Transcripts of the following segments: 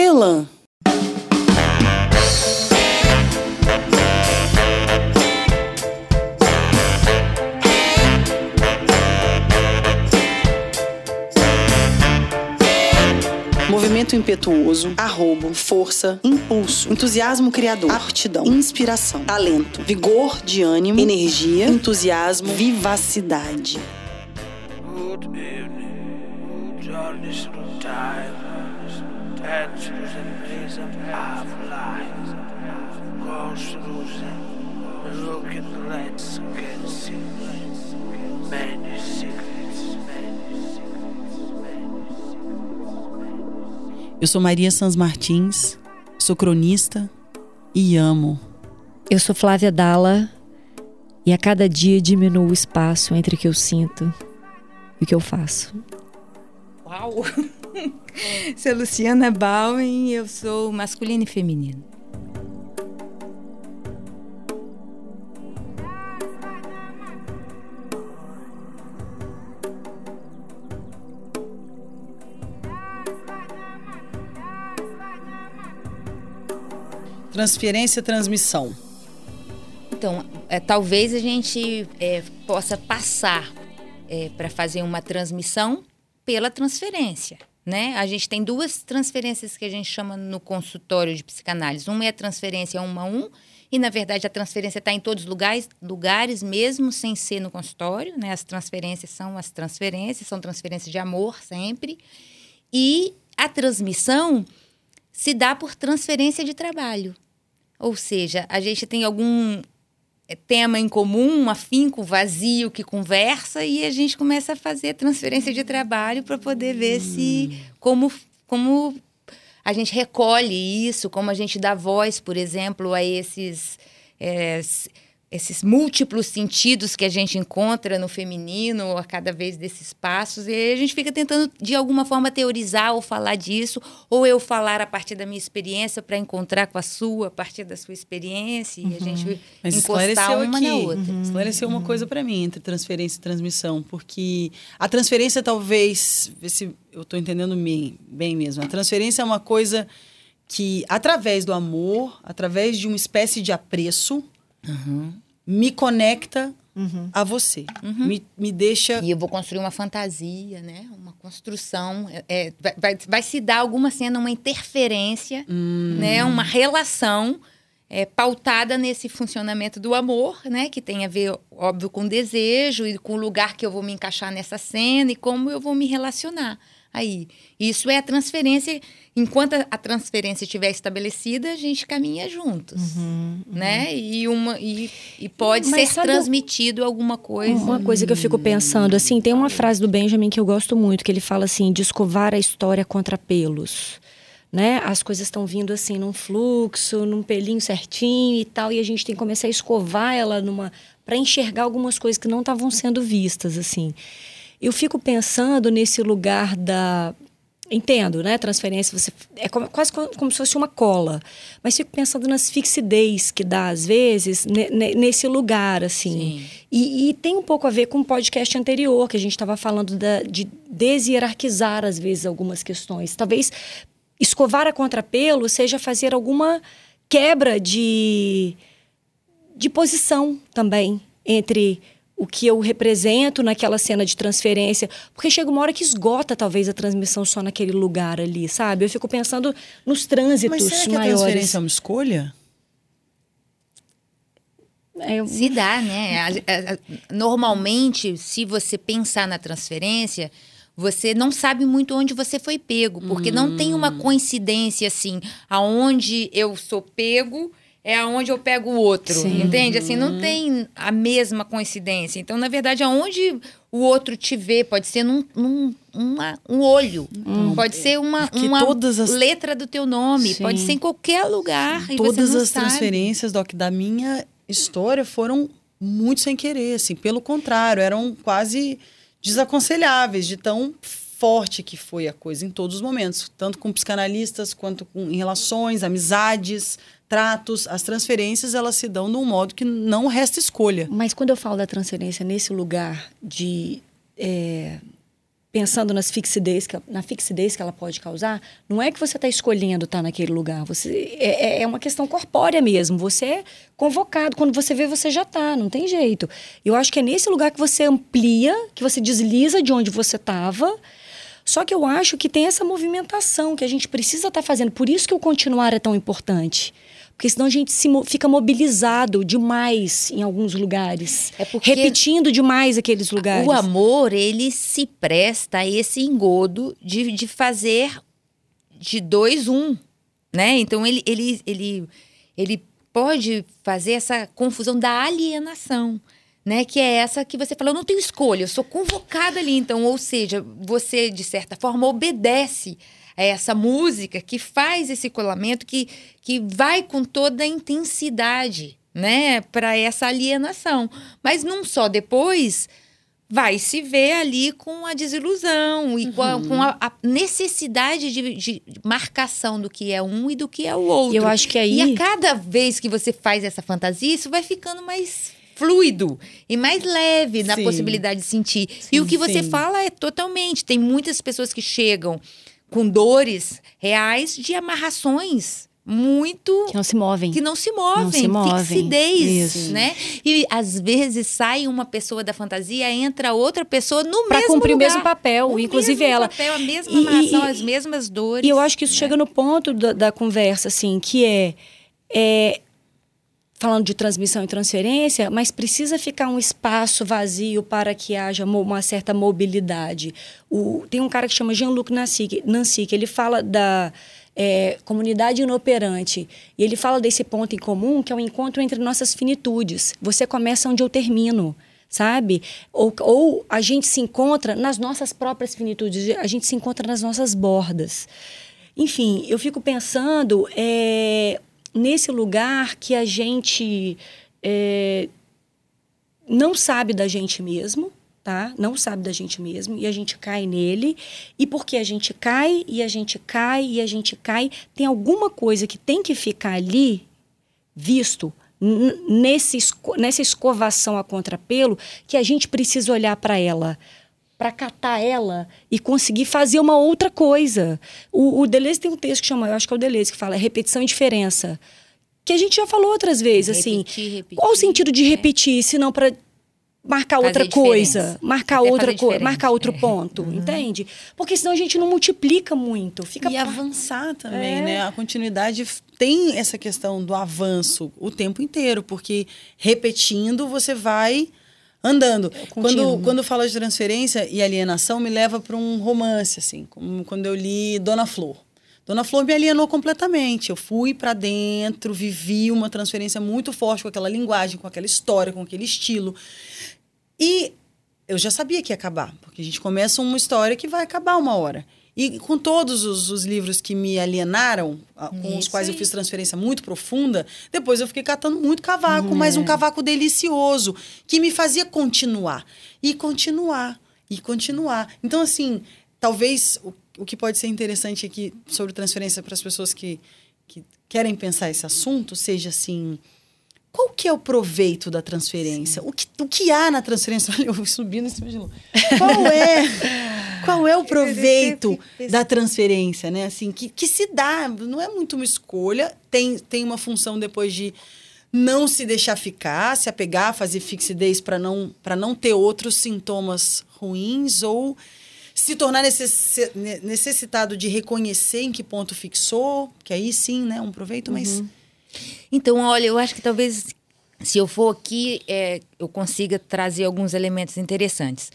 Sheila. Movimento impetuoso, arrobo, força, impulso, entusiasmo criador, aptidão, inspiração, talento, vigor de ânimo, energia, entusiasmo, vivacidade. Good evening, journeys many secrets, many secrets, Eu sou Maria Sans Martins, sou cronista e amo. Eu sou Flávia Dalla e a cada dia diminuo o espaço entre o que eu sinto e o que eu faço. Uau! sou Luciana Bauen, eu sou masculino e feminino. Transferência, transmissão. Então, é, talvez a gente é, possa passar para fazer uma transmissão pela transferência. Né? A gente tem duas transferências que a gente chama no consultório de psicanálise. Uma é a transferência um a um, e na verdade a transferência está em todos os lugares, lugares, mesmo sem ser no consultório. Né? As transferências são as transferências, são transferências de amor sempre. E a transmissão se dá por transferência de trabalho. Ou seja, a gente tem algum tema em comum, um afinco vazio que conversa e a gente começa a fazer transferência de trabalho para poder ver se como como a gente recolhe isso, como a gente dá voz, por exemplo, a esses é, esses múltiplos sentidos que a gente encontra no feminino a cada vez desses passos e a gente fica tentando de alguma forma teorizar ou falar disso ou eu falar a partir da minha experiência para encontrar com a sua a partir da sua experiência uhum. e a gente Mas encostar uma aqui, na outra uhum. esclareceu uma coisa para mim entre transferência e transmissão porque a transferência talvez se eu estou entendendo bem, bem mesmo a transferência é uma coisa que através do amor através de uma espécie de apreço Uhum. me conecta uhum. a você. Uhum. Me, me deixa. E eu vou construir uma fantasia, né? Uma construção. É, vai, vai, vai, se dar alguma cena, uma interferência, hum. né? Uma relação é, pautada nesse funcionamento do amor, né? Que tem a ver, óbvio, com desejo e com o lugar que eu vou me encaixar nessa cena e como eu vou me relacionar aí. Isso é a transferência. Enquanto a transferência estiver estabelecida, a gente caminha juntos, uhum, uhum. né? E, uma, e, e pode Mas ser transmitido alguma coisa. Uma coisa que eu fico pensando, assim, tem uma frase do Benjamin que eu gosto muito, que ele fala assim, de escovar a história contra pelos. Né? As coisas estão vindo assim num fluxo, num pelinho certinho e tal, e a gente tem que começar a escovar ela numa para enxergar algumas coisas que não estavam sendo vistas assim. Eu fico pensando nesse lugar da entendo, né? Transferência, você é como, quase como, como, se fosse uma cola. Mas fico pensando nas fixidez que dá, às vezes, ne, nesse lugar, assim. E, e, tem um pouco a ver com o podcast anterior, que a gente estava falando da, de deshierarquizar, às vezes, algumas questões. Talvez escovar a contrapelo seja fazer alguma quebra de, de posição também entre o que eu represento naquela cena de transferência, porque chega uma hora que esgota talvez a transmissão só naquele lugar ali, sabe? Eu fico pensando nos trânsitos Mas será que maiores. a transferência é uma escolha? É, se dá, né? Normalmente, se você pensar na transferência, você não sabe muito onde você foi pego, porque hum. não tem uma coincidência assim, aonde eu sou pego é aonde eu pego o outro, Sim. entende? Assim, não tem a mesma coincidência. Então, na verdade, aonde o outro te vê, pode ser num, num uma, um olho, hum. pode ser uma, uma as... letra do teu nome, Sim. pode ser em qualquer lugar. todas as sabe. transferências, Doc, da minha história foram muito sem querer, assim. Pelo contrário, eram quase desaconselháveis de tão forte que foi a coisa em todos os momentos, tanto com psicanalistas quanto com, em relações, amizades, tratos, as transferências elas se dão de um modo que não resta escolha. Mas quando eu falo da transferência nesse lugar de é, pensando nas fixidez, que- na fixidez que ela pode causar, não é que você está escolhendo estar naquele lugar. Você, é, é- é uma questão corpórea mesmo. Você é convocado. Quando você vê, você já está. Não tem jeito. Eu acho que é nesse lugar que você amplia, que você desliza de onde você estava. Só que eu acho que tem essa movimentação que a gente precisa estar fazendo. Por isso que o continuar é tão importante. Porque senão a gente se mo- fica mobilizado demais em alguns lugares. É Repetindo demais aqueles lugares. O amor, ele se presta a esse engodo de, de fazer de dois um, né? Então ele, ele, ele, ele pode fazer essa confusão da alienação, né? Que é essa que você fala, eu não tenho escolha, eu sou convocada ali. Então, ou seja, você de certa forma obedece a essa música que faz esse colamento, que, que vai com toda a intensidade, né? Para essa alienação. Mas não só depois vai se ver ali com a desilusão e com, a, com a- a necessidade de, de marcação do que é um e do que é o outro. Eu acho que aí- E a cada vez que você faz essa fantasia, isso vai ficando mais fluido e mais leve na Sim. possibilidade de sentir. e o que você sim. fala é totalmente. Tem muitas pessoas que chegam com dores reais de amarrações muito Que não se movem. que não se movem, Não se movem. fixidez, Isso. né? E às vezes sai uma pessoa da fantasia, entra outra pessoa no Pra mesmo cumprir o lugar. mesmo papel, inclusive mesmo ela. papel, a mesma E- amarração, e- as mesmas dores. E eu acho que isso chega no ponto da, da conversa, assim, que é, é falando de transmissão e transferência, mas precisa ficar um espaço vazio para que haja uma certa mobilidade. O, tem um cara que chama Jean-Luc Nancy, Nancy, que ele fala da é, comunidade inoperante. E ele fala desse ponto em comum, que é o encontro entre nossas finitudes. Você começa onde eu termino sabe? Ou, ou a gente se encontra nas nossas próprias finitudes, a gente se encontra nas nossas bordas. Enfim, eu fico pensando é, nesse lugar que a gente é, não sabe da gente mesmo, tá? Não sabe da gente mesmo e a gente cai nele. E porque a gente cai e a gente cai e a gente cai, tem alguma coisa que tem que ficar ali visto nesse, esco- nessa escovação a contrapelo que a gente precisa olhar para ela para catar ela e conseguir fazer uma outra coisa. O, o Deleuze tem um texto que chama, eu acho que é o Deleuze, que fala repetição e diferença. Que a gente já falou outras vezes, assim. Repetir, repetir, Qual o sentido de é. repetir, se não para marcar Fazer outra diferença. coisa, marcar Até outra coisa, marcar outro É. ponto, entende? Porque senão a gente não multiplica muito, fica E pa- avançar também, É. né? A continuidade tem essa questão do avanço o tempo inteiro, porque repetindo você vai andando. Quando, quando fala de transferência e alienação, me leva para um romance, assim, como quando eu li Dona Flor. Dona Flor me alienou completamente. Eu fui para dentro, vivi uma transferência muito forte com aquela linguagem, com aquela história, com aquele estilo. E eu já sabia que ia acabar, porque a gente começa uma história que vai acabar uma hora. E com todos os, os livros que me alienaram, com os Isso quais eu aí. fiz transferência muito profunda, depois eu fiquei catando muito cavaco, mas um cavaco delicioso, que me fazia continuar. E continuar, e continuar. Então, assim, talvez o, o que pode ser interessante aqui sobre transferência para as pessoas que, que querem pensar esse assunto seja assim. Qual que é o proveito da transferência? O que, o que há na transferência? Olha, eu de novo. Qual é, qual é o proveito da transferência, né? Assim, que, que se dá, não é muito uma escolha, tem, tem uma função depois de não se deixar ficar, se apegar, fazer fixidez para não, para não ter outros sintomas ruins ou se tornar necessi- ne- necessitado de reconhecer em que ponto fixou, que aí sim, né, um proveito, mas Então, olha, eu acho que talvez se eu for aqui, é, eu consiga trazer alguns elementos interessantes.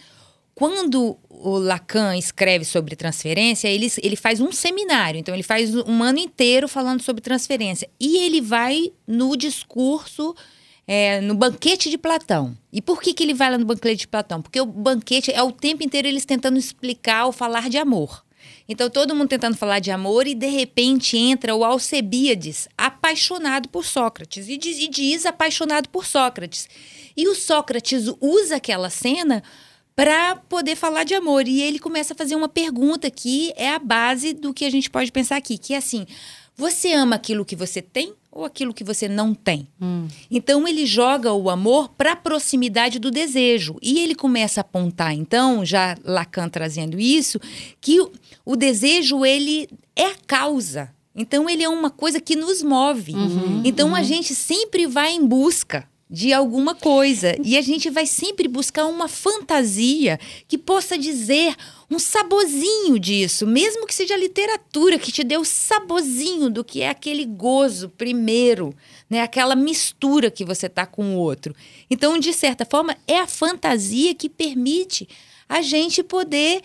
Quando o Lacan escreve sobre transferência, ele, ele faz um seminário. Então, ele faz um ano inteiro falando sobre transferência. E ele vai no discurso, é, no banquete de Platão. E por que, que ele vai lá no banquete de Platão? Porque o banquete é o tempo inteiro eles tentando explicar ou falar de amor. Então, todo mundo tentando falar de amor e, de repente, entra o Alcebíades, apaixonado por Sócrates. E diz, e diz apaixonado por Sócrates. E o Sócrates usa aquela cena para poder falar de amor. E ele começa a fazer uma pergunta que é a base do que a gente pode pensar aqui, que é assim: você ama aquilo que você tem ou aquilo que você não tem. Então ele joga o amor para a proximidade do desejo e ele começa a apontar, então, já Lacan trazendo isso, que o, o desejo ele é a causa. Então ele é uma coisa que nos move. então a gente sempre vai em busca de alguma coisa e a gente vai sempre buscar uma fantasia que possa dizer um saborzinho disso, mesmo que seja literatura que te dê o saborzinho do que é aquele gozo primeiro, né? Aquela mistura que você tá com o outro. Então, de certa forma, é a fantasia que permite a gente poder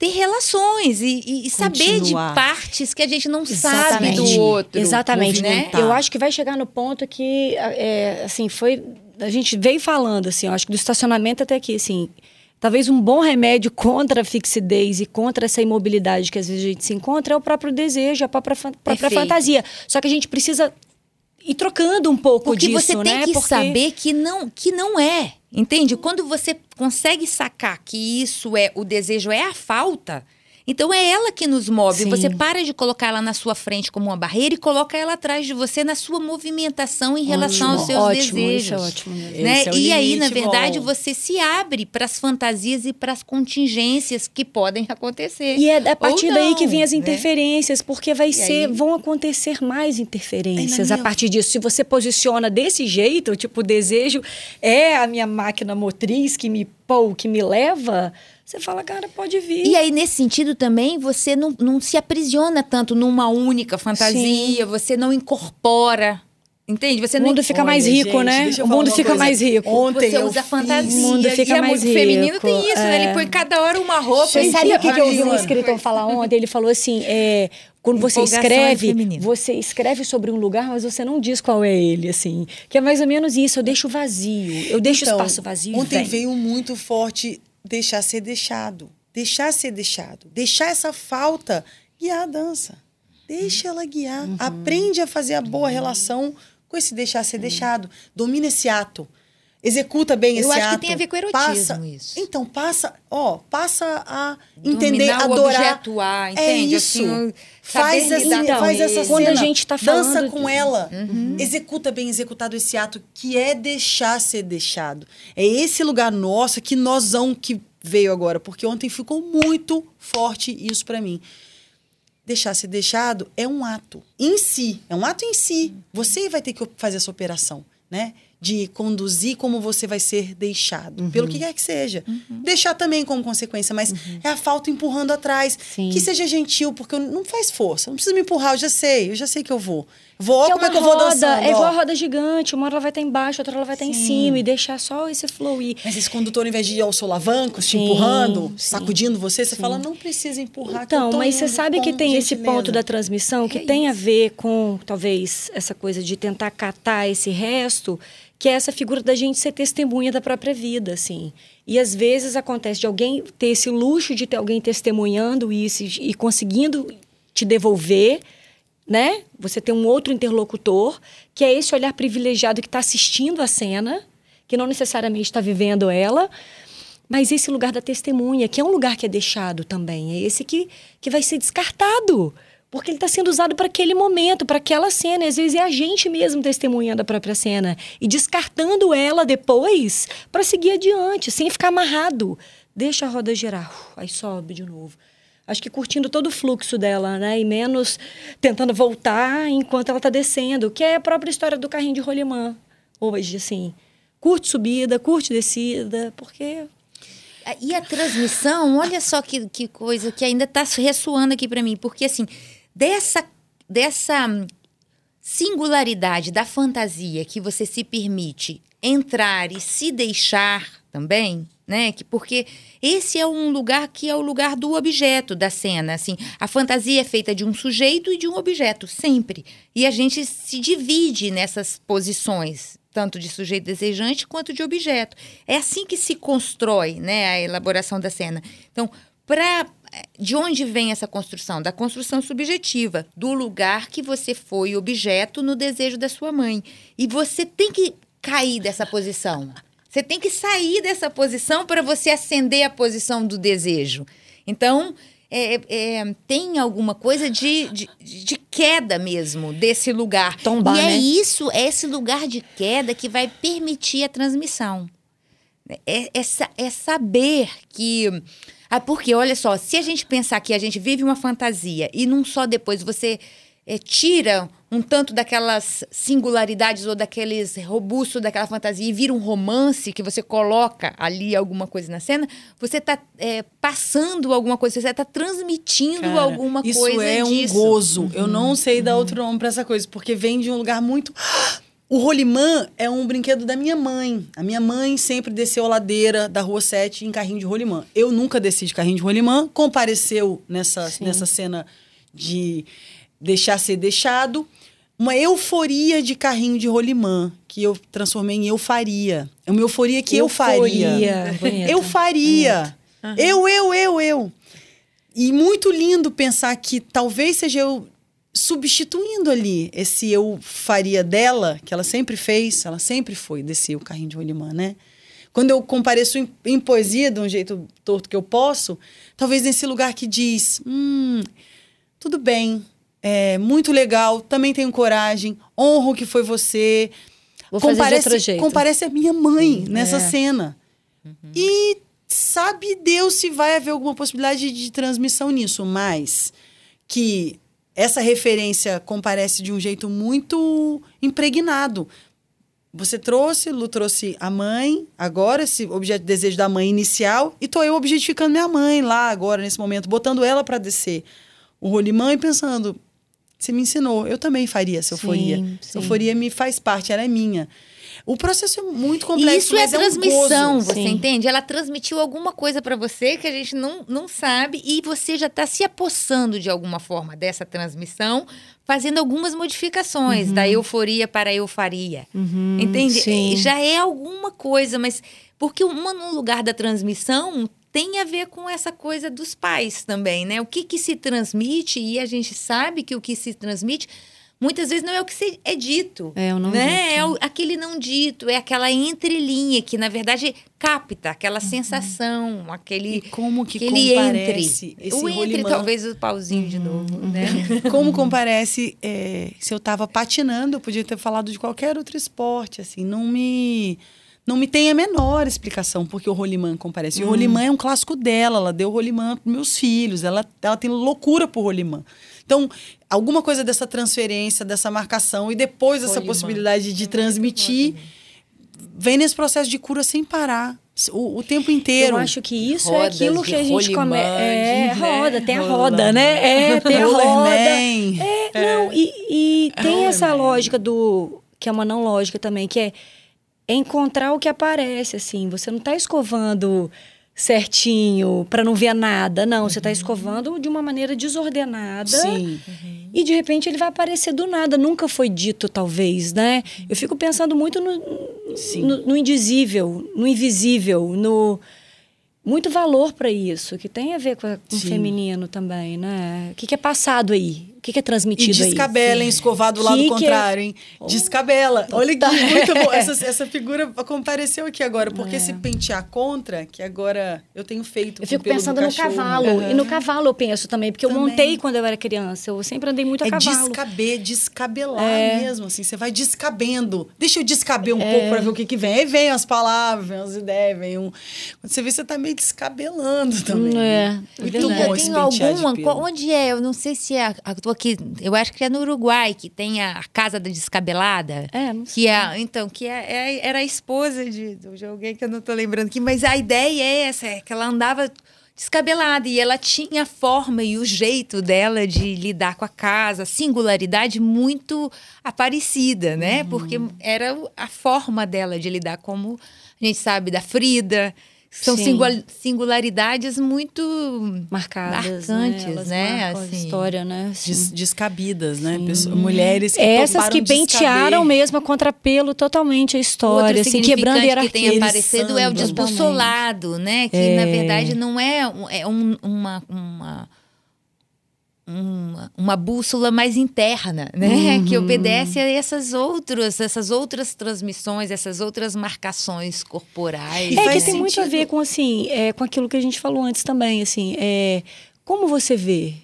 ter relações e, e- saber de partes que a gente não sabe Exatamente. do outro. Exatamente. né? Movimentar. Eu acho que vai chegar no ponto que, é, assim, foi. A gente veio falando, assim, eu acho que do estacionamento até aqui, assim. Talvez um bom remédio contra a fixidez e contra essa imobilidade que às vezes a gente se encontra é o próprio desejo, a própria, própria fantasia. Só que a gente precisa ir trocando um pouco Porque disso, você tem né? que Porque- saber que não, que não é. Entende? Quando você consegue sacar que isso é o desejo é a falta, então é ela que nos move. Sim. Você para de colocar ela na sua frente como uma barreira e coloca ela atrás de você na sua movimentação em relação aos Ótimo, seus ótimo, desejos. Isso é ótimo né? É e aí, na verdade, Vol. você se abre para as fantasias e para as contingências que podem acontecer. E é a partir Ou daí que não, vem as né? interferências, porque vai ser, aí- vão acontecer mais interferências a partir disso. Se você posiciona desse jeito, tipo, o desejo é a minha máquina motriz que me pô, que me leva, você fala, cara, pode vir. E aí, nesse sentido também, você não, não se aprisiona tanto numa única fantasia, você não incorpora. Entende? Você o não mundo fica mais Olha, rico, gente, né? deixa eu O mundo fica coisa. mais rico. Ontem Você usa fantasia. O mundo fica e é mais muito feminino rico, tem isso, né? é. Ele põe cada hora uma roupa. Você e sabe o que, que eu ouvi um escritor falar ontem? Ele falou assim: é, quando você é escreve, feminino. você escreve sobre um lugar, mas você não diz qual é ele, assim. Que é mais ou menos isso, eu deixo vazio. Eu deixo Então, espaço vazio. Ontem vem. veio muito forte deixar ser deixado. Deixar ser deixado. Deixar essa falta guiar a dança. Deixa ela guiar. Uhum. Aprende a fazer a boa relação com esse deixar ser deixado. Domina esse ato. Executa bem Eu esse acho que ato. tem a ver com erotismo passa, isso. Então, passa, ó, passa a entender, Dominar o adorar. objeto A, entende? É isso. Assim, faz essa, Então, faz essa quando a gente tá Dança falando com de- ela. Uhum. Executa bem executado esse ato que é deixar ser deixado. É esse lugar nosso, que nozão que veio agora. Porque ontem ficou muito forte isso pra mim. Deixar ser deixado é um ato em si. É um ato em si. Você vai ter que fazer essa operação, né? De conduzir como você vai ser deixado. Pelo que quer que seja. Deixar também como consequência, mas é a falta empurrando atrás. Sim. Que seja gentil, porque não faz força. Não precisa me empurrar, eu já sei. Eu já sei que eu vou. Vou, Que é como é uma que eu vou roda, dançando. é igual a roda gigante. Uma hora ela vai estar embaixo, outra ela vai estar em Sim. cima. E deixar só esse flow ir. Mas esse condutor, ao invés de ir aos solavancos, te empurrando, sim. sacudindo você, você fala, não precisa empurrar. que Então, mas você sabe que tem esse ponto da transmissão que É tem a isso. ver com, talvez, essa coisa de tentar catar esse resto, que é essa figura da gente ser testemunha da própria vida, assim. E às vezes acontece de alguém ter esse luxo de ter alguém testemunhando isso e e conseguindo te devolver, né? Você tem um outro interlocutor, que é esse olhar privilegiado que está assistindo a cena, que não necessariamente está vivendo ela, mas esse lugar da testemunha, que é um lugar que é deixado também, é esse que, que vai ser descartado. Porque ele está sendo usado para aquele momento, para aquela cena. Às vezes é a gente mesmo testemunhando a própria cena e descartando ela depois para seguir adiante, sem ficar amarrado. Deixa a roda girar, uf, aí sobe de novo. Acho que curtindo todo o fluxo dela, né? E menos tentando voltar enquanto ela está descendo, que é a própria história do carrinho de rolimã hoje, assim. Curte subida, curte descida, porque E a transmissão, olha só que, que coisa que ainda está ressoando aqui para mim, porque assim, dessa, dessa singularidade da fantasia que você se permite entrar e se deixar também, né? Que, porque esse é um lugar que é o lugar do objeto da cena, assim. A fantasia é feita de um sujeito e de um objeto, sempre. E a gente se divide nessas posições, tanto de sujeito desejante quanto de objeto. É assim que se constrói, né, a elaboração da cena. Então, para de onde vem essa construção? Da construção subjetiva, do lugar que você foi objeto no desejo da sua mãe. E você tem que cair dessa posição. Você tem que sair dessa posição para você ascender a posição do desejo. Então, é, é, tem alguma coisa de, de, de queda mesmo desse lugar. Tombar, e é né? isso, é esse lugar de queda que vai permitir a transmissão. É, é é saber que. Ah, porque, olha só, se a gente pensar que a gente vive uma fantasia e não só depois você eh, tira um tanto daquelas singularidades ou daqueles robustos daquela fantasia e vira um romance que você coloca ali alguma coisa na cena, você está passando alguma coisa, você está transmitindo Cara, alguma isso coisa é disso. um gozo. Eu não sei dar outro nome pra essa coisa, porque vem de um lugar muito. O rolimã é um brinquedo da minha mãe. A minha mãe sempre desceu a ladeira da Rua 7 em carrinho de rolimã. Eu nunca desci de carrinho de rolimã, compareceu nessa, nessa cena de deixar ser deixado. Uma euforia de carrinho de rolimã, que eu transformei em eufaria. É uma euforia que eu faria. Euforia. Eu faria. Eu, eu, eu, eu. E muito lindo pensar que talvez seja eu substituindo ali esse eu faria dela, que ela sempre fez, ela sempre foi descer o carrinho de rolimã, né? Quando eu compareço em, em poesia de um jeito torto que eu posso, talvez nesse lugar que diz, hum, tudo bem, é muito legal, também tenho coragem, honro que foi você. Vou comparece, outro jeito. comparece a minha mãe nessa é. cena. E sabe Deus se vai haver alguma possibilidade de transmissão nisso, mas que essa referência comparece de um jeito muito impregnado. Você trouxe, Lu trouxe a mãe, agora, esse objeto de desejo da mãe inicial, e tô eu objetificando minha mãe lá agora, nesse momento, botando ela para descer o rolimã e pensando, você me ensinou, eu também faria essa euforia. sim. Euforia me faz parte, ela é minha. O processo é muito complexo, isso é mas é um transmissão, você Sim. entende? Ela transmitiu alguma coisa para você que a gente não, não sabe e você já está se apossando de alguma forma dessa transmissão, fazendo algumas modificações da euforia para a eufaria. entende? Uhum. sim. Já é alguma coisa, mas porque uma no lugar da transmissão tem a ver com essa coisa dos pais também, né? O que que se transmite e a gente sabe que o que se transmite muitas vezes não é o que se- é dito. É o não né? dito. É o- aquele não dito, é aquela entrelinha que, na verdade, capta aquela Uhum. sensação, aquele. E como que aquele comparece entre. o entre, rolimã? talvez o pauzinho de novo, né? Como comparece, é, se eu estava patinando, eu podia ter falado de qualquer outro esporte, assim, não me não me tem a menor explicação porque o rolimã comparece. E o rolimã é um clássico dela, ela deu rolimã para meus filhos, ela, ela tem loucura por rolimã. Então, alguma coisa dessa transferência, dessa marcação e depois essa Rolimã. possibilidade de transmitir vem nesse processo de cura sem parar, o, o tempo inteiro. Eu acho que isso Rodas é aquilo que a gente começa. É, né? roda, tem a roda, né? É, tem a roda. É, não, e, e tem essa lógica do. que é uma não lógica também, que é encontrar o que aparece, assim. Você não tá escovando certinho para não ver nada, não. Você tá escovando de uma maneira desordenada. Sim. E de repente ele vai aparecer do nada. Nunca foi dito, talvez, né? Eu fico pensando muito no, no, no indizível, no invisível, no. Muito valor para isso, que tem a ver com, o feminino também, né? O que, que é passado aí? O que, que é E transmitido aí? descabela, hein? Escovar do lado Que é- contrário, hein? Descabela. Olha que muito bom. É. Essa, essa figura compareceu aqui agora. Porque esse pentear contra, que agora eu tenho feito Eu fico pensando no cachorro. cavalo. Aham. E no cavalo eu penso também, porque eu Também. montei quando eu era criança. Eu sempre andei muito a É cavalo. descaber, descabelar É. mesmo, assim. Você vai descabendo. Deixa eu descaber um pouco pra ver o que que vem. Aí vem as palavras, vem as ideias, vem um... Quando você vê, você tá meio descabelando também. É, né? é Muito verdade. bom Eu esse tenho pentear de alguma. pelo. Onde é? Eu não sei se é. a- Eu tô aqui. Eu acho que é no Uruguai, que tem a, Casa da Descabelada. É, não Que é, então, que é, é- era a esposa de, de alguém que eu não tô lembrando aqui, mas a ideia é essa, é que ela andava descabelada e ela tinha a forma e o jeito dela de lidar com a casa, a singularidade muito aparecida, né? Porque era a forma dela de lidar, como a gente sabe da Frida. São Sim. singula- singularidades muito Marcadas, marcantes, né? Elas né? a Assim. história, né? Des- descabidas, né? Pessoas- mulheres que Essas que pentearam mesmo a contrapelo totalmente a história, assim, quebrando significante hierarquia. que tem aparecido é o desbussolado, né? Que na verdade não é, um- é um- uma, uma, uma, uma bússola mais interna, né? Que obedece a essas outras, essas outras transmissões, essas outras marcações corporais. E É faz que tem muito a ver com assim, é, com aquilo que a gente falou antes também, assim, é, como você vê?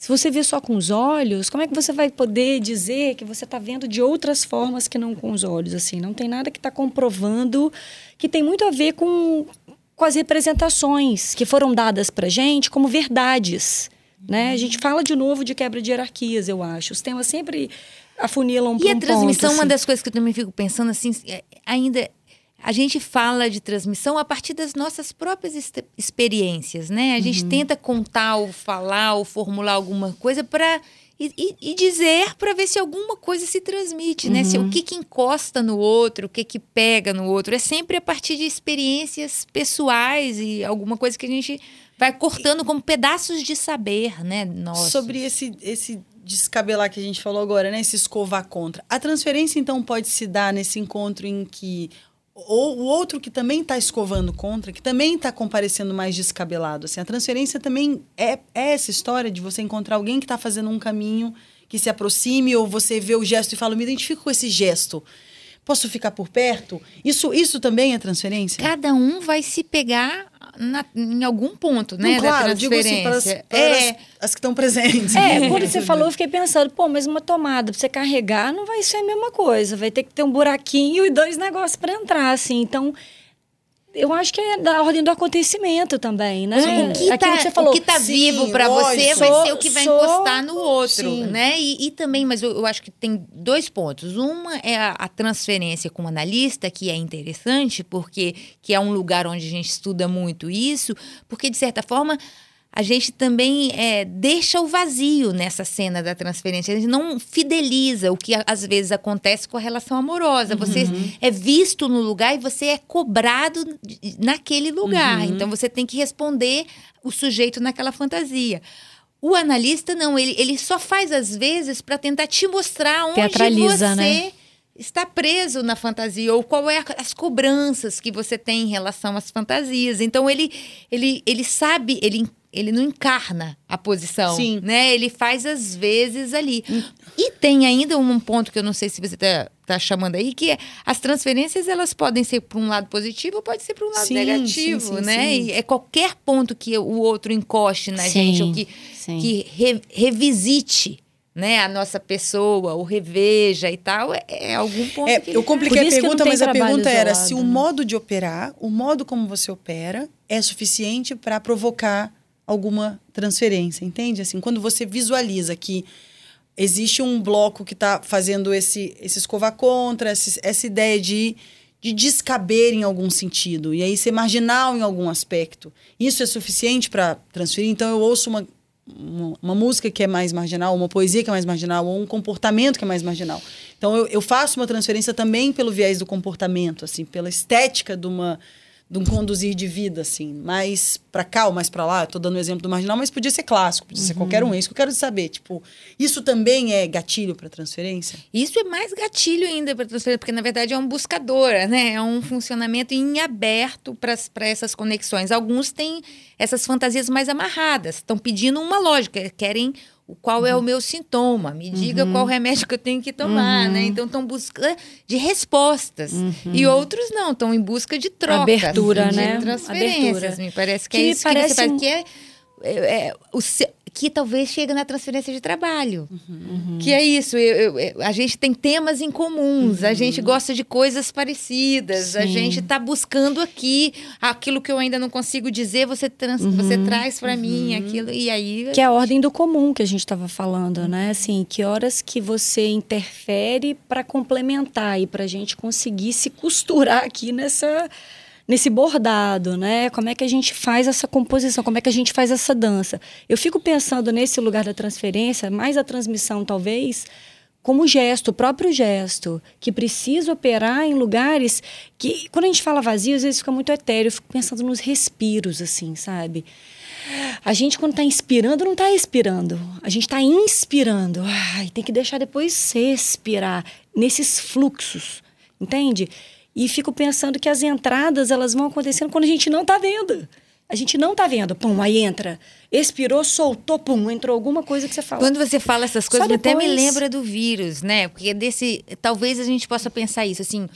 Se você vê só com os olhos, como é que você vai poder dizer que você está vendo de outras formas que não com os olhos? Assim, não tem nada que está comprovando que tem muito a ver com, com as representações que foram dadas para gente como verdades. Né? A gente fala de novo de quebra de hierarquias, eu acho. Os temas sempre afunilam E pra a um transmissão, ponto, uma assim. das coisas que eu também fico pensando assim, é, ainda a gente fala de transmissão a partir das nossas próprias experiências, né? A gente tenta contar ou falar ou formular alguma coisa para e, e- e dizer para ver se alguma coisa se transmite, né? Se o que que encosta no outro, o que que pega no outro, é sempre a partir de experiências pessoais e alguma coisa que a gente vai cortando como pedaços de saber, né? Nossos. Sobre esse, esse descabelar que a gente falou agora, né? Esse escovar contra. A transferência, então, pode se dar nesse encontro em que ou o outro que também está escovando contra, que também está comparecendo mais descabelado. Assim, a transferência também é, é essa história de você encontrar alguém que está fazendo um caminho que se aproxime, ou você vê o gesto e fala, me identifico com esse gesto. Posso ficar por perto? Isso, isso também é transferência? cada um vai se pegar na- em algum ponto, né? Não, da claro, eu digo assim, para as, transferência. para é, as, as que estão presentes. É, quando você falou, eu fiquei pensando, pô, mas uma tomada pra você carregar não vai ser a mesma coisa. Vai ter que ter um buraquinho e dois negócios para entrar, assim. Então, eu acho que é da ordem do acontecimento também, né? o que Aquilo tá, que você falou. o que tá sim, vivo para você lógico. vai Sou- ser o que vai sou- encostar no outro, Sim. né? E, e também, mas eu, eu acho que tem dois pontos. Uma é a, a transferência com o analista, que é interessante, porque que é um lugar onde a gente estuda muito isso, porque de certa forma a gente também é, deixa o vazio nessa cena da transferência. A gente não fideliza o que às vezes acontece com a relação amorosa. Você é visto no lugar e você é cobrado naquele lugar. Então você tem que responder o sujeito naquela fantasia. O analista não, ele, ele só faz às vezes para tentar te mostrar onde Teatraliza, você né? está preso na fantasia ou qual é a- as cobranças que você tem em relação às fantasias. Então ele ele, ele sabe, ele ele não encarna a posição, Sim. né? Ele faz às vezes ali. E tem ainda um ponto que eu não sei se você está tá chamando aí, que é as transferências elas podem ser para um lado positivo ou pode ser para um lado Sim, negativo, sim, sim, né? sim. E é qualquer ponto que o outro encoste na Sim, gente ou que, que re- revisite né, a nossa pessoa, ou reveja e tal, é, é algum ponto É, que eu compliquei a pergunta, mas a pergunta era se o né? modo de operar, o modo como você opera, é suficiente para provocar alguma transferência, entende? Assim, quando você visualiza que existe um bloco que está fazendo esse, esse escovar contra, esse- essa ideia de, de descaber em algum sentido, e aí ser marginal em algum aspecto, isso é suficiente para transferir? Então, eu ouço uma, uma, uma música que é mais marginal, uma poesia que é mais marginal, ou um comportamento que é mais marginal. Então, eu, eu faço uma transferência também pelo viés do comportamento, assim, pela estética de uma de um conduzir de vida, assim, mais para cá ou mais para lá. Estou dando o exemplo do marginal, mas podia ser clássico, podia ser qualquer um. É isso que eu quero saber. Tipo, isso também é gatilho para transferência? Isso é mais gatilho ainda para transferência, porque na verdade é um buscadora, né? É um funcionamento em aberto para essas conexões. Alguns têm essas fantasias mais amarradas, estão pedindo uma lógica, querem qual é o meu sintoma, me diga qual remédio que eu tenho que tomar, né? Então estão buscando de respostas. E outros não, estão em busca de trocas, Abertura, de né? transferências. Abertura. Me parece que, Que é isso parece que você faz, um- que é, é, é, o que talvez chegue na transferência de trabalho. Uhum. Que é isso, eu- eu- a gente tem temas em comuns, a gente gosta de coisas parecidas, a Uhum. Sim. gente está buscando aqui aquilo que eu ainda não consigo dizer, você, trans- você traz para mim aquilo, e aí. Uhum. Que é a ordem do comum que a gente estava falando, né? Assim, que horas que você interfere para complementar e para a gente conseguir se costurar aqui nessa nesse bordado, né? Como é que a gente faz essa composição? Como é que a gente faz essa dança? Eu fico pensando nesse lugar da transferência, mais a transmissão talvez, como gesto, o próprio gesto, que precisa operar em lugares que, quando a gente fala vazio, às vezes fica muito etéreo. Eu fico pensando nos respiros, assim, sabe? A gente, quando está inspirando, não está expirando. A gente está inspirando. Ai, tem que deixar depois respirar nesses fluxos, entende? E fico pensando que as entradas elas vão acontecendo quando a gente não está vendo. A gente não está vendo. Pum, aí entra. Expirou, soltou, pum, entrou alguma coisa que você fala. Quando você fala essas coisas, Só até me depois. lembra do vírus, né? Porque desse. Talvez a gente possa pensar isso, assim.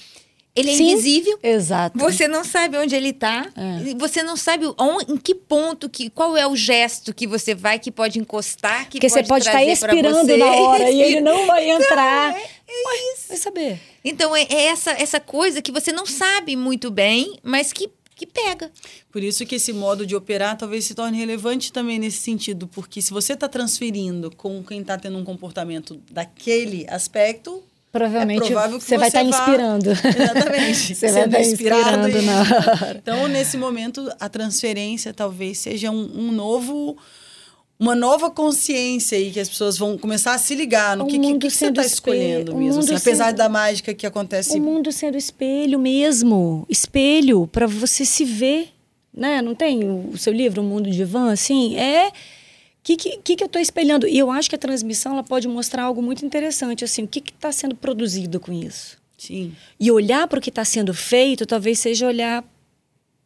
Ele é Sim. invisível. Exato. Você não sabe onde ele está. É. Você não sabe on- em que ponto, que, qual é o gesto que você vai que pode encostar, que Porque você pode estar trazer pra expirando você. na hora e ele não vai entrar. é Ué, Vai saber. Então, é, é essa, essa coisa que você não sabe muito bem, mas que, que pega. Por isso que esse modo de operar talvez se torne relevante também nesse sentido, porque se você está transferindo com quem está tendo um comportamento daquele aspecto, Provavelmente é provável que você vai estar vá- inspirando. Exatamente. Você vai estar inspirado inspirando e- na hora. Então, nesse momento, a transferência talvez seja um, um novo. Uma nova consciência aí que as pessoas vão começar a se ligar no O que, que, mundo que você sendo está escolhendo o mesmo. assim, apesar sendo- da mágica que acontece O mundo sendo espelho mesmo. Espelho para você se ver. Né? Não tem o o seu livro, O Mundo de Ivan? Assim, é. O que, que, que eu estou espelhando? E eu acho que a transmissão ela pode mostrar algo muito interessante. Assim, o que está sendo produzido com isso? Sim. E olhar para o que está sendo feito, talvez seja olhar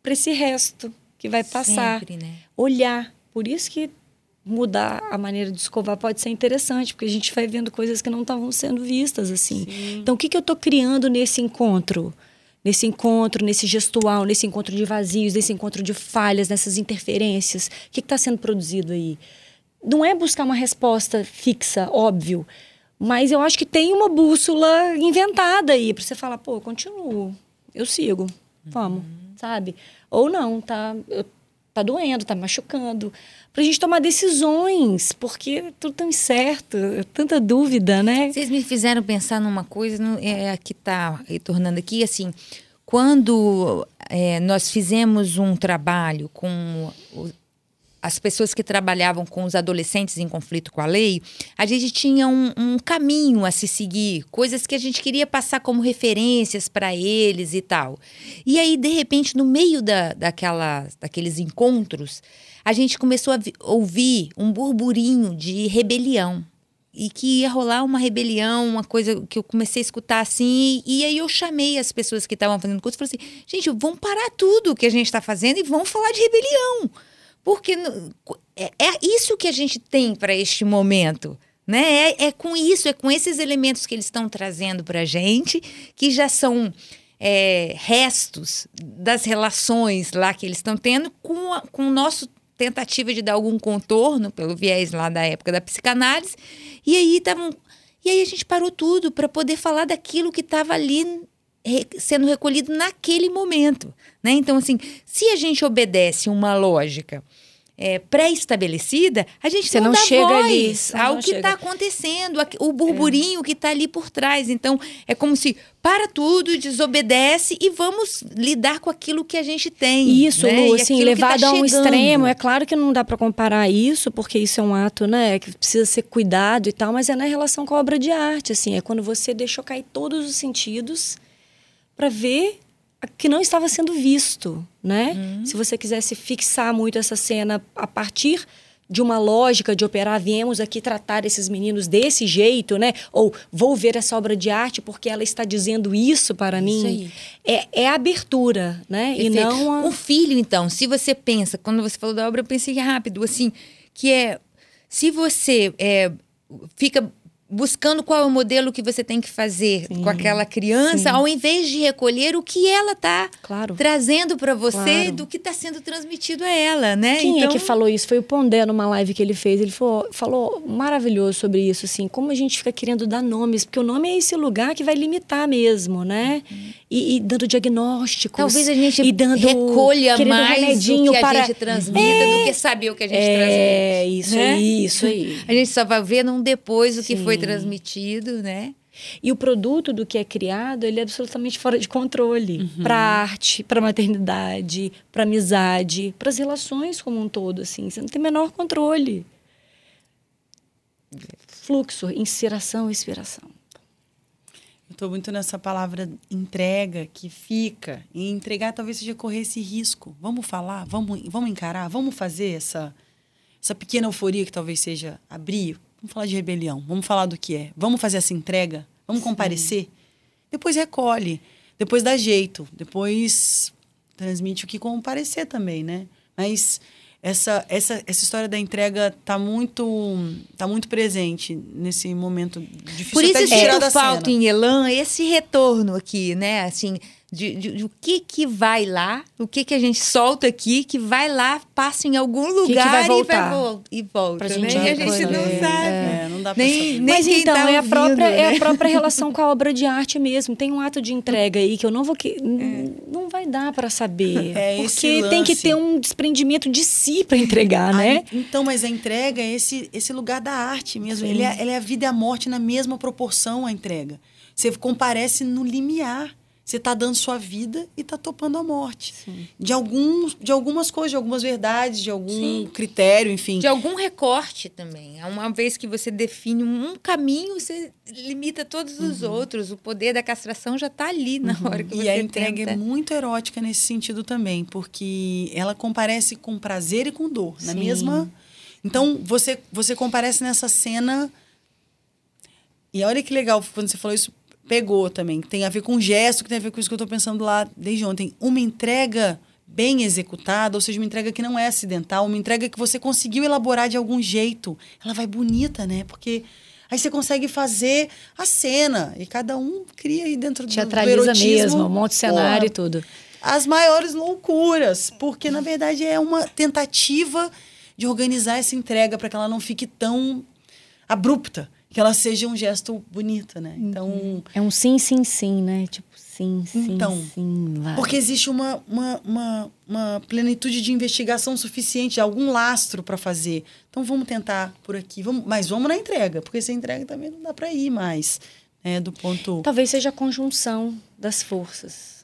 para esse resto que vai passar. Sempre, né? Olhar. Por isso que mudar a maneira de escovar pode ser interessante, porque a gente vai vendo coisas que não estavam sendo vistas assim. Então, o que, que eu estou criando nesse encontro? Nesse encontro, nesse gestual, nesse encontro de vazios, nesse encontro de falhas, nessas interferências. O que está sendo produzido aí? Não é buscar uma resposta fixa, óbvio, mas eu acho que tem uma bússola inventada aí para você falar, pô, continuo, eu sigo, vamos, sabe? Ou não, tá, tá doendo, tá machucando, pra gente tomar decisões, porque tudo tão incerto, tanta dúvida, né? Vocês me fizeram pensar numa coisa no- é, que está retornando aqui, assim, quando é, nós fizemos um trabalho com as pessoas que trabalhavam com os adolescentes em conflito com a lei, a gente tinha um, um caminho a se seguir, coisas que a gente queria passar como referências para eles e tal. E aí, de repente, no meio da, daquela, daqueles encontros, a gente começou a vi- ouvir um burburinho de rebelião e que ia rolar uma rebelião, uma coisa que eu comecei a escutar assim, e aí eu chamei as pessoas que estavam fazendo curso e falei assim, gente, vamos parar tudo que a gente está fazendo e vamos falar de rebelião. Porque é, é isso que a gente tem para este momento. Né? É, é com isso, é com esses elementos que eles estão trazendo para a gente, que já são é, restos das relações lá que eles estão tendo com, a, com o nosso tentativa de dar algum contorno pelo viés lá da época da psicanálise. E aí estavam. E aí a gente parou tudo para poder falar daquilo que estava ali sendo recolhido naquele momento. Né? Então, assim, se a gente obedece uma lógica é, pré-estabelecida, a gente Você não, não chega ali, ao que está acontecendo, o burburinho que está ali por trás. Então, é como se para tudo, desobedece e vamos lidar com aquilo que a gente tem. Isso, né? Lu, assim, que levado tá a um extremo. É claro que não dá para comparar isso, porque isso é um ato, né, que precisa ser cuidado e tal, mas é na relação com a obra de arte, assim, é quando você deixou cair todos os sentidos para ver que não estava sendo visto, né? Uhum. Se você quisesse fixar muito essa cena a partir de uma lógica de operar, viemos aqui tratar esses meninos desse jeito, né? Ou vou ver essa obra de arte porque ela está dizendo isso para Isso mim. aí. É, é abertura, né? E Perfeito. não a... O filho, então, se você pensa, quando você falou da obra, eu pensei rápido, assim, que é se você é, fica buscando qual é o modelo que você tem que fazer Sim, com aquela criança, sim. ao invés de recolher o que ela está Claro. trazendo para você Claro. do que está sendo transmitido a ela, né? Quem então, é que falou isso? Foi o Pondé numa live que ele fez. Ele falou, falou maravilhoso sobre isso, assim, como a gente fica querendo dar nomes, porque o nome é esse lugar que vai limitar mesmo, né? E, e dando diagnósticos. Talvez a gente e dando, recolha mais o que a para... gente transmita do que saber o que a gente transmite. É, isso né? aí, isso aí. A gente só vai ver num depois o que foi Transmitido, né? E o produto do que é criado, ele é absolutamente fora de controle. Para arte, para maternidade, para amizade, para as relações como um todo, assim. Você não tem o menor controle. Fluxo, inspiração, expiração. Eu estou muito nessa palavra entrega, que fica. E entregar talvez seja correr esse risco. Vamos falar, vamos, vamos encarar, vamos fazer essa, essa pequena euforia que talvez seja abrir. Vamos falar de rebelião, vamos falar do que é. Vamos fazer essa entrega, vamos comparecer. Depois recolhe, depois dá jeito, depois transmite o que comparecer também, né? Mas essa, essa, essa história da entrega tá muito, tá muito presente nesse momento difícil Por isso até de tirar sinto da falta em Elan esse retorno aqui, né? Assim, de, de, de o que que vai lá, o que que a gente solta aqui, que vai lá, passa em algum que lugar vai e, voltar? vai vol- e volta. Pra né? gente E a gente não sabe. É, não dá pra Nem, saber. nem Mas então, tá é, a própria, é né? a própria relação com a obra de arte mesmo. Tem um ato de entrega aí que eu não vou que n- não vai dar para saber, É porque tem que ter um desprendimento de si para entregar, né? Aí, então, mas a entrega é esse, esse lugar da arte mesmo. Ele é, ele é a vida e a morte na mesma proporção, a entrega. Você comparece no limiar. Você está dando sua vida e está topando a morte. De, alguns, de algumas coisas, de algumas verdades, de algum critério, enfim. De algum recorte também. Uma vez que você define um caminho, você limita todos os outros. O poder da castração já está ali na hora que você E a entrega tenta. é muito erótica nesse sentido também, porque ela comparece com prazer e com dor, na Sim. mesma. Então, você, você comparece nessa cena. E olha que legal, quando você falou isso, pegou também. Tem a ver com gesto, que tem a ver com isso que eu estou pensando lá desde ontem. Uma entrega bem executada, ou seja, uma entrega que não é acidental, uma entrega que você conseguiu elaborar de algum jeito. Ela vai bonita, né? Porque aí você consegue fazer a cena e cada um cria aí dentro do, do Teatraliza erotismo. mesmo, um monte de cenário e tudo. as maiores loucuras, porque na verdade é uma tentativa de organizar essa entrega para que ela não fique tão abrupta, que ela seja um gesto bonito, né? Então, É um sim, sim, sim, né? Tipo, sim, sim, Então, sim, vai. porque existe uma, uma, uma, uma plenitude de investigação suficiente, algum lastro para fazer. Então vamos tentar por aqui, vamos, mas vamos na entrega, porque sem entrega também não dá para ir mais, né? Do ponto Talvez seja a conjunção das forças,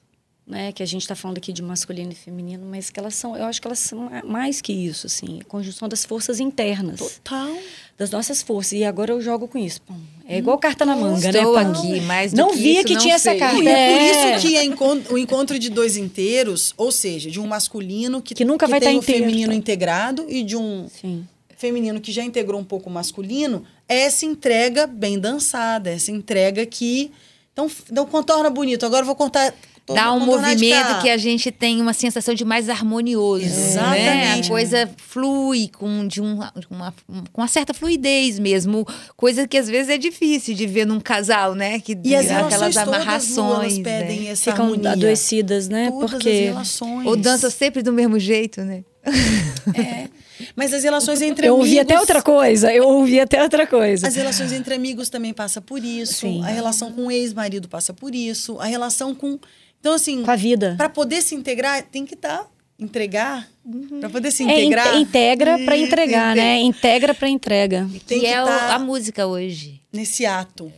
né? Que a gente está falando aqui de masculino e feminino, mas que elas são, eu acho que elas são ma- mais que isso, assim, a conjunção das forças internas, total. das nossas forças. E agora eu jogo com isso. Pum, É igual carta na manga, né? Estou aqui, mais do Não que via isso, que não tinha essa sei. carta. E é por É. isso que é encon- o encontro de dois inteiros, ou seja, de um masculino que, Que nunca vai tem tá o inteiro, feminino tá? integrado e de um Sim. feminino que já integrou um pouco o masculino, é essa entrega bem dançada, essa entrega que então, então contorna bonito. Agora eu vou contar Dá um movimento cá. que a gente tem uma sensação de mais harmonioso. Né? Exatamente. A coisa flui com, de um, uma, com uma certa fluidez mesmo. Coisa que às vezes é difícil de ver num casal, né? Que e as aquelas relações todas, amarrações. elas pedem né? essa Ficam harmonia. adoecidas, né? Todas Porque as relações. Ou dançam sempre do mesmo jeito, né? Mas as relações entre eu amigos... ouvi até outra coisa. Eu ouvi até outra coisa. As relações entre amigos também passa por isso. Sim. A relação com o ex-marido passa por isso. A relação com... Então, assim... Com a vida. Para poder se integrar, tem que estar... entregar. Para poder se É, in- integrar... integra para entregar, né? Integra para entrega. Tem que que é tá a música hoje. nesse ato.